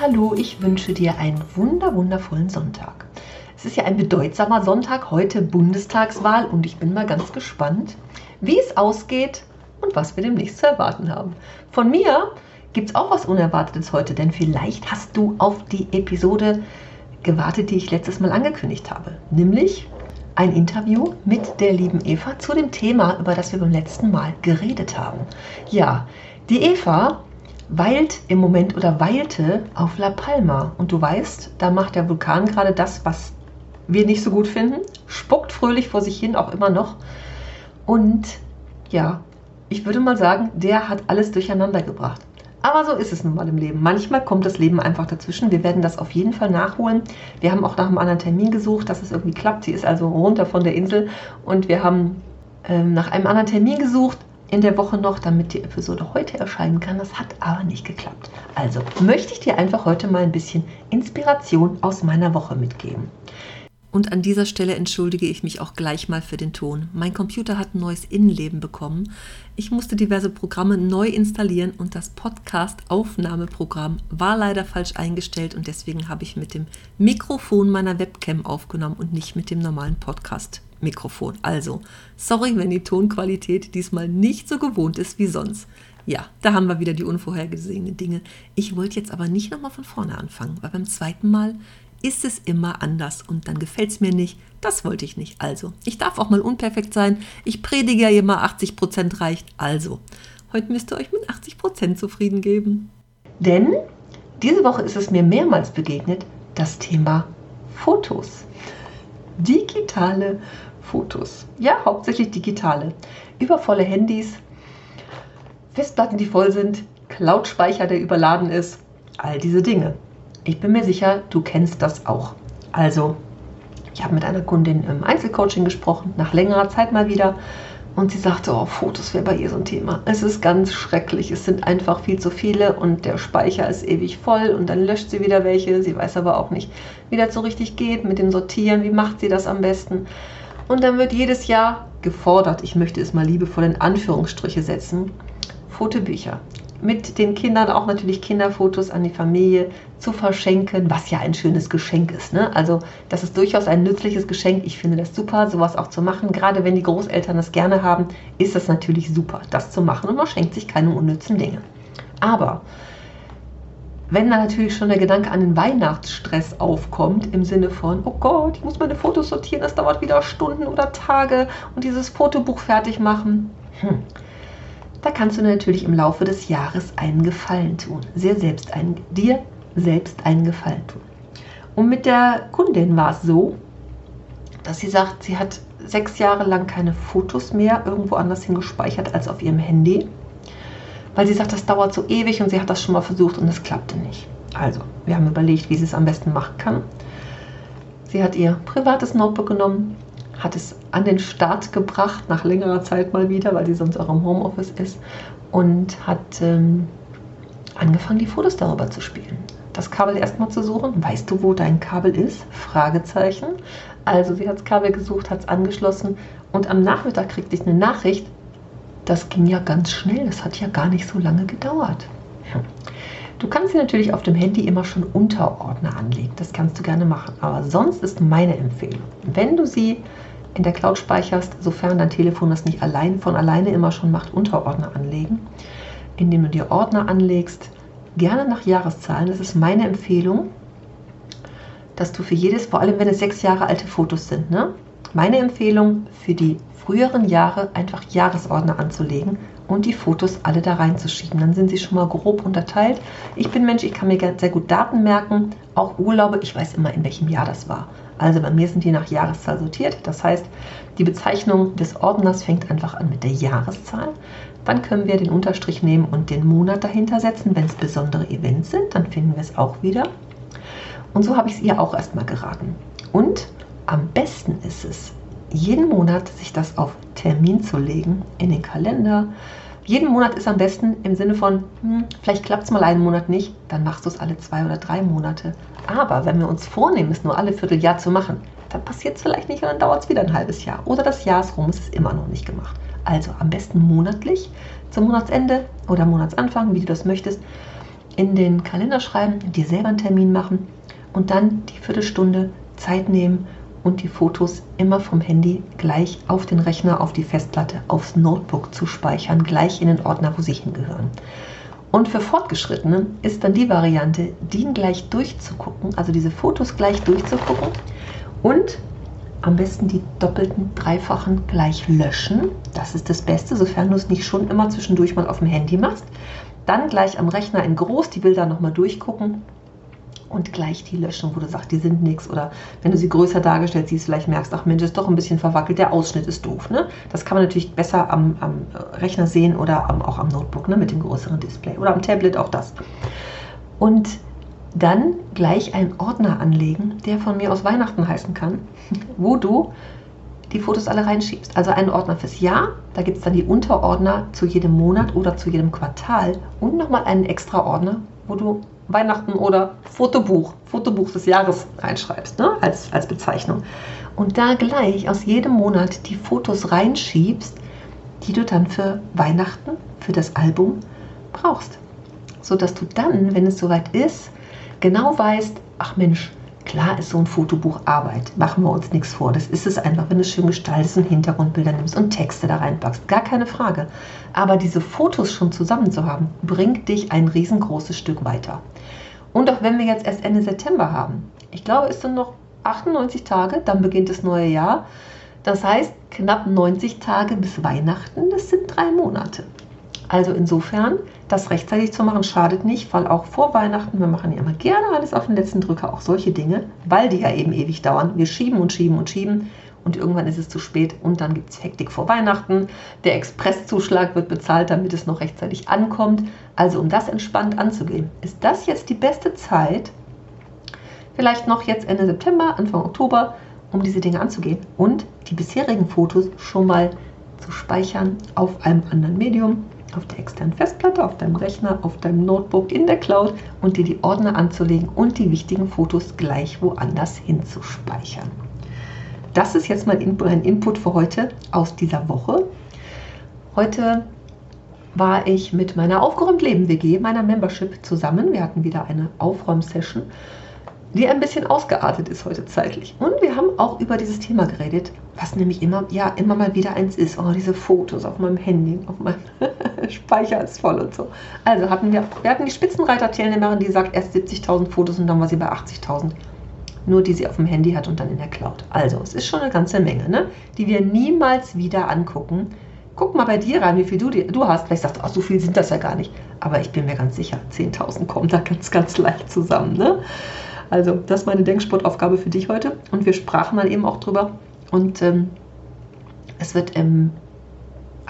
Hallo, ich wünsche dir einen wunder, wundervollen Sonntag. Es ist ja ein bedeutsamer Sonntag, heute Bundestagswahl und ich bin mal ganz gespannt, wie es ausgeht und was wir demnächst zu erwarten haben. Von mir gibt es auch was Unerwartetes heute, denn vielleicht hast du auf die Episode gewartet, die ich letztes Mal angekündigt habe, nämlich ein Interview mit der lieben Eva zu dem Thema, über das wir beim letzten Mal geredet haben. Ja, die Eva weilt im Moment oder weilte auf La Palma. Und du weißt, da macht der Vulkan gerade das, was wir nicht so gut finden. Spuckt fröhlich vor sich hin, auch immer noch. Und ja, ich würde mal sagen, der hat alles durcheinander gebracht. Aber so ist es nun mal im Leben. Manchmal kommt das Leben einfach dazwischen. Wir werden das auf jeden Fall nachholen. Wir haben auch nach einem anderen Termin gesucht, dass es irgendwie klappt. Sie ist also runter von der Insel und wir haben ähm, nach einem anderen Termin gesucht in der Woche noch, damit die Episode heute erscheinen kann. Das hat aber nicht geklappt. Also möchte ich dir einfach heute mal ein bisschen Inspiration aus meiner Woche mitgeben. Und an dieser Stelle entschuldige ich mich auch gleich mal für den Ton. Mein Computer hat ein neues Innenleben bekommen. Ich musste diverse Programme neu installieren und das Podcast-Aufnahmeprogramm war leider falsch eingestellt und deswegen habe ich mit dem Mikrofon meiner Webcam aufgenommen und nicht mit dem normalen Podcast. Mikrofon. Also, sorry, wenn die Tonqualität diesmal nicht so gewohnt ist wie sonst. Ja, da haben wir wieder die unvorhergesehenen Dinge. Ich wollte jetzt aber nicht nochmal von vorne anfangen, weil beim zweiten Mal ist es immer anders und dann gefällt es mir nicht. Das wollte ich nicht. Also, ich darf auch mal unperfekt sein. Ich predige ja immer 80% reicht. Also, heute müsst ihr euch mit 80% zufrieden geben. Denn diese Woche ist es mir mehrmals begegnet, das Thema Fotos. Digitale Fotos. Ja, hauptsächlich digitale. Übervolle Handys, Festplatten, die voll sind, Cloud-Speicher, der überladen ist, all diese Dinge. Ich bin mir sicher, du kennst das auch. Also, ich habe mit einer Kundin im Einzelcoaching gesprochen, nach längerer Zeit mal wieder. Und sie sagte, oh, Fotos wäre bei ihr so ein Thema. Es ist ganz schrecklich. Es sind einfach viel zu viele und der Speicher ist ewig voll und dann löscht sie wieder welche. Sie weiß aber auch nicht, wie das so richtig geht mit dem Sortieren. Wie macht sie das am besten? Und dann wird jedes Jahr gefordert, ich möchte es mal liebevoll in Anführungsstriche setzen, Fotobücher. Mit den Kindern auch natürlich Kinderfotos an die Familie zu verschenken, was ja ein schönes Geschenk ist. Ne? Also das ist durchaus ein nützliches Geschenk. Ich finde das super, sowas auch zu machen. Gerade wenn die Großeltern das gerne haben, ist das natürlich super, das zu machen. Und man schenkt sich keine unnützen Dinge. Aber wenn dann natürlich schon der Gedanke an den Weihnachtsstress aufkommt, im Sinne von, oh Gott, ich muss meine Fotos sortieren, das dauert wieder Stunden oder Tage und dieses Fotobuch fertig machen, hm. da kannst du natürlich im Laufe des Jahres einen Gefallen tun, sehr selbst ein, dir selbst einen Gefallen tun. Und mit der Kundin war es so, dass sie sagt, sie hat sechs Jahre lang keine Fotos mehr irgendwo anders hingespeichert als auf ihrem Handy weil sie sagt, das dauert so ewig und sie hat das schon mal versucht und es klappte nicht. Also, wir haben überlegt, wie sie es am besten machen kann. Sie hat ihr privates Notebook genommen, hat es an den Start gebracht, nach längerer Zeit mal wieder, weil sie sonst auch im Homeoffice ist, und hat ähm, angefangen, die Fotos darüber zu spielen. Das Kabel erstmal zu suchen. Weißt du, wo dein Kabel ist? Fragezeichen. Also sie hat das Kabel gesucht, hat es angeschlossen und am Nachmittag kriegte ich eine Nachricht, das ging ja ganz schnell, das hat ja gar nicht so lange gedauert. Du kannst sie natürlich auf dem Handy immer schon Unterordner anlegen, das kannst du gerne machen. Aber sonst ist meine Empfehlung, wenn du sie in der Cloud speicherst, sofern dein Telefon das nicht allein von alleine immer schon macht, Unterordner anlegen, indem du dir Ordner anlegst, gerne nach Jahreszahlen. Das ist meine Empfehlung, dass du für jedes, vor allem wenn es sechs Jahre alte Fotos sind, ne? Meine Empfehlung für die früheren Jahre einfach Jahresordner anzulegen und die Fotos alle da reinzuschieben. Dann sind sie schon mal grob unterteilt. Ich bin Mensch, ich kann mir sehr gut Daten merken, auch Urlaube. Ich weiß immer, in welchem Jahr das war. Also bei mir sind die nach Jahreszahl sortiert. Das heißt, die Bezeichnung des Ordners fängt einfach an mit der Jahreszahl. Dann können wir den Unterstrich nehmen und den Monat dahinter setzen. Wenn es besondere Events sind, dann finden wir es auch wieder. Und so habe ich es ihr auch erstmal geraten. Und am besten ist es, jeden Monat sich das auf Termin zu legen, in den Kalender. Jeden Monat ist am besten im Sinne von, hm, vielleicht klappt es mal einen Monat nicht, dann machst du es alle zwei oder drei Monate. Aber wenn wir uns vornehmen, es nur alle Vierteljahr zu machen, dann passiert es vielleicht nicht und dann dauert es wieder ein halbes Jahr. Oder das Jahr ist rum, es ist immer noch nicht gemacht. Also am besten monatlich, zum Monatsende oder Monatsanfang, wie du das möchtest, in den Kalender schreiben, dir selber einen Termin machen und dann die Viertelstunde Zeit nehmen und die Fotos immer vom Handy gleich auf den Rechner, auf die Festplatte, aufs Notebook zu speichern, gleich in den Ordner, wo sie hingehören. Und für Fortgeschrittene ist dann die Variante, die gleich durchzugucken, also diese Fotos gleich durchzugucken und am besten die doppelten, dreifachen gleich löschen. Das ist das Beste, sofern du es nicht schon immer zwischendurch mal auf dem Handy machst. Dann gleich am Rechner in groß die Bilder nochmal durchgucken und gleich die löschen, wo du sagst, die sind nichts. Oder wenn du sie größer dargestellt siehst, vielleicht merkst, ach Mensch, ist doch ein bisschen verwackelt, der Ausschnitt ist doof. Ne? Das kann man natürlich besser am, am Rechner sehen oder am, auch am Notebook ne? mit dem größeren Display oder am Tablet, auch das. Und dann gleich einen Ordner anlegen, der von mir aus Weihnachten heißen kann, wo du die Fotos alle reinschiebst. Also einen Ordner fürs Jahr, da gibt es dann die Unterordner zu jedem Monat oder zu jedem Quartal und nochmal einen extra Ordner, wo du Weihnachten oder Fotobuch, Fotobuch des Jahres reinschreibst, ne? als, als Bezeichnung. Und da gleich aus jedem Monat die Fotos reinschiebst, die du dann für Weihnachten, für das Album brauchst. Sodass du dann, wenn es soweit ist, genau weißt, ach Mensch, klar ist so ein Fotobuch Arbeit. Machen wir uns nichts vor. Das ist es einfach, wenn du schön gestaltest und Hintergrundbilder nimmst und Texte da reinpackst. Gar keine Frage. Aber diese Fotos schon zusammen zu haben, bringt dich ein riesengroßes Stück weiter. Und auch wenn wir jetzt erst Ende September haben, ich glaube, es sind noch 98 Tage, dann beginnt das neue Jahr. Das heißt, knapp 90 Tage bis Weihnachten, das sind drei Monate. Also insofern, das rechtzeitig zu machen, schadet nicht, weil auch vor Weihnachten, wir machen ja immer gerne alles auf den letzten Drücker, auch solche Dinge, weil die ja eben ewig dauern. Wir schieben und schieben und schieben und irgendwann ist es zu spät und dann gibt es Hektik vor Weihnachten. Der Expresszuschlag wird bezahlt, damit es noch rechtzeitig ankommt. Also um das entspannt anzugehen, ist das jetzt die beste Zeit, vielleicht noch jetzt Ende September, Anfang Oktober, um diese Dinge anzugehen und die bisherigen Fotos schon mal zu speichern auf einem anderen Medium, auf der externen Festplatte, auf deinem Rechner, auf deinem Notebook, in der Cloud und dir die Ordner anzulegen und die wichtigen Fotos gleich woanders hinzuspeichern. Das ist jetzt mal ein Input für heute aus dieser Woche. Heute war ich mit meiner Aufgeräumt Leben WG, meiner Membership, zusammen. Wir hatten wieder eine Aufräumsession, die ein bisschen ausgeartet ist heute zeitlich. Und wir haben auch über dieses Thema geredet, was nämlich immer, ja, immer mal wieder eins ist. Oh, diese Fotos auf meinem Handy, auf meinem Speicher ist voll und so. Also hatten wir, wir hatten die Spitzenreiter-Teilnehmerin, die sagt erst 70.000 Fotos und dann war sie bei 80.000 nur die sie auf dem Handy hat und dann in der Cloud. Also, es ist schon eine ganze Menge, ne? die wir niemals wieder angucken. Guck mal bei dir rein, wie viel du, du hast. Vielleicht sagst du, ach, so viel sind das ja gar nicht. Aber ich bin mir ganz sicher, 10.000 kommen da ganz, ganz leicht zusammen. Ne? Also, das ist meine Denksportaufgabe für dich heute. Und wir sprachen dann eben auch drüber. Und ähm, es wird im,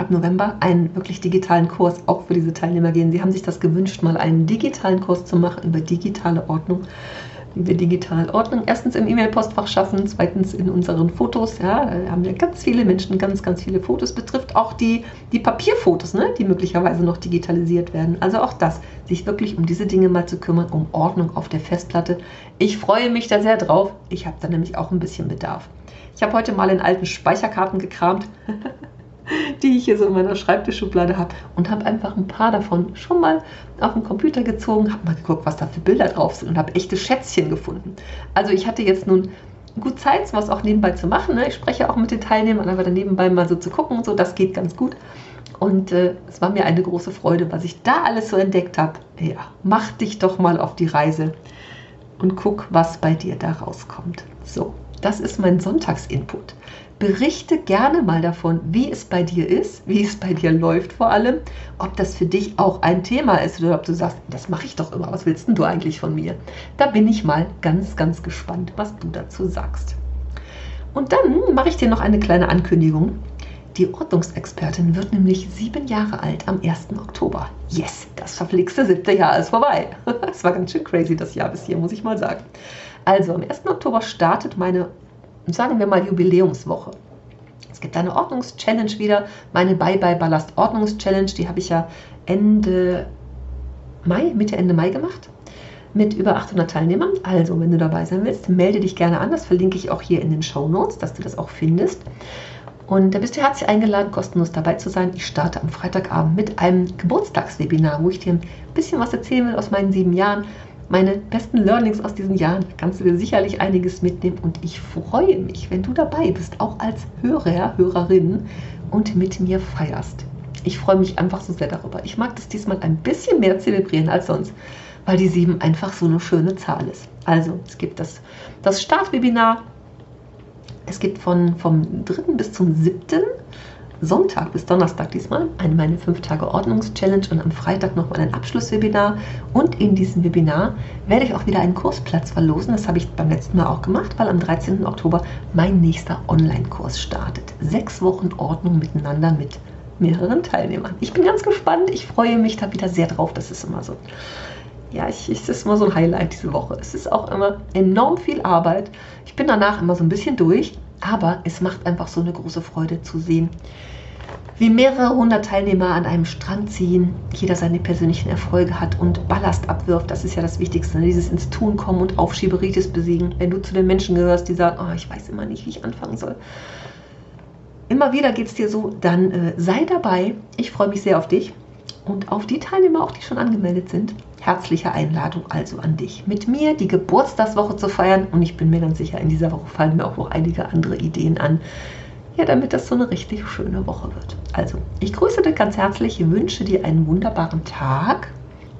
ab November einen wirklich digitalen Kurs auch für diese Teilnehmer gehen. Sie haben sich das gewünscht, mal einen digitalen Kurs zu machen über digitale Ordnung wie wir digital Ordnung erstens im E-Mail-Postfach schaffen, zweitens in unseren Fotos. Ja, da haben wir ganz viele Menschen, ganz, ganz viele Fotos. Betrifft auch die, die Papierfotos, ne, die möglicherweise noch digitalisiert werden. Also auch das, sich wirklich um diese Dinge mal zu kümmern, um Ordnung auf der Festplatte. Ich freue mich da sehr drauf. Ich habe da nämlich auch ein bisschen Bedarf. Ich habe heute mal in alten Speicherkarten gekramt. die ich hier so in meiner Schreibtischschublade habe und habe einfach ein paar davon schon mal auf den Computer gezogen, habe mal geguckt, was da für Bilder drauf sind und habe echte Schätzchen gefunden. Also ich hatte jetzt nun gut Zeit, sowas auch nebenbei zu machen. Ne? Ich spreche auch mit den Teilnehmern, aber dann nebenbei mal so zu gucken und so, das geht ganz gut. Und äh, es war mir eine große Freude, was ich da alles so entdeckt habe. Ja, mach dich doch mal auf die Reise und guck, was bei dir da rauskommt. So, das ist mein Sonntagsinput. Berichte gerne mal davon, wie es bei dir ist, wie es bei dir läuft vor allem, ob das für dich auch ein Thema ist oder ob du sagst, das mache ich doch immer, was willst denn du eigentlich von mir? Da bin ich mal ganz, ganz gespannt, was du dazu sagst. Und dann mache ich dir noch eine kleine Ankündigung. Die Ordnungsexpertin wird nämlich sieben Jahre alt am 1. Oktober. Yes, das verflixte siebte Jahr ist vorbei. Es war ganz schön crazy das Jahr bis hier, muss ich mal sagen. Also am 1. Oktober startet meine, sagen wir mal, Jubiläumswoche. Es gibt eine Ordnungschallenge wieder, meine Bye Bye Ballast Ordnungschallenge, die habe ich ja Ende Mai, Mitte Ende Mai gemacht mit über 800 Teilnehmern. Also, wenn du dabei sein willst, melde dich gerne an. Das verlinke ich auch hier in den Show Notes, dass du das auch findest. Und da bist du herzlich eingeladen, kostenlos dabei zu sein. Ich starte am Freitagabend mit einem Geburtstagswebinar, wo ich dir ein bisschen was erzählen will aus meinen sieben Jahren. Meine besten Learnings aus diesen Jahren. Da kannst du dir sicherlich einiges mitnehmen. Und ich freue mich, wenn du dabei bist, auch als Hörer, Hörerin und mit mir feierst. Ich freue mich einfach so sehr darüber. Ich mag das diesmal ein bisschen mehr zelebrieren als sonst weil die 7 einfach so eine schöne Zahl ist. Also es gibt das, das Startwebinar, es gibt von, vom 3. bis zum 7. Sonntag bis Donnerstag diesmal eine meine 5 Tage Ordnungs-Challenge und am Freitag nochmal ein Abschlusswebinar. Und in diesem Webinar werde ich auch wieder einen Kursplatz verlosen. Das habe ich beim letzten Mal auch gemacht, weil am 13. Oktober mein nächster Online-Kurs startet. Sechs Wochen Ordnung miteinander mit mehreren Teilnehmern. Ich bin ganz gespannt. Ich freue mich da wieder sehr drauf. Das ist immer so ja, ich, es ist immer so ein Highlight diese Woche. Es ist auch immer enorm viel Arbeit. Ich bin danach immer so ein bisschen durch, aber es macht einfach so eine große Freude zu sehen, wie mehrere hundert Teilnehmer an einem Strand ziehen, jeder seine persönlichen Erfolge hat und Ballast abwirft. Das ist ja das Wichtigste, ne? dieses ins Tun kommen und Aufschieberitis besiegen. Wenn du zu den Menschen gehörst, die sagen, oh, ich weiß immer nicht, wie ich anfangen soll. Immer wieder geht es dir so, dann äh, sei dabei. Ich freue mich sehr auf dich und auf die Teilnehmer, auch die schon angemeldet sind. Herzliche Einladung also an dich, mit mir die Geburtstagswoche zu feiern. Und ich bin mir ganz sicher, in dieser Woche fallen mir auch noch einige andere Ideen an. Ja, damit das so eine richtig schöne Woche wird. Also, ich grüße dich ganz herzlich, wünsche dir einen wunderbaren Tag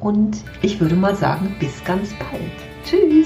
und ich würde mal sagen, bis ganz bald. Tschüss!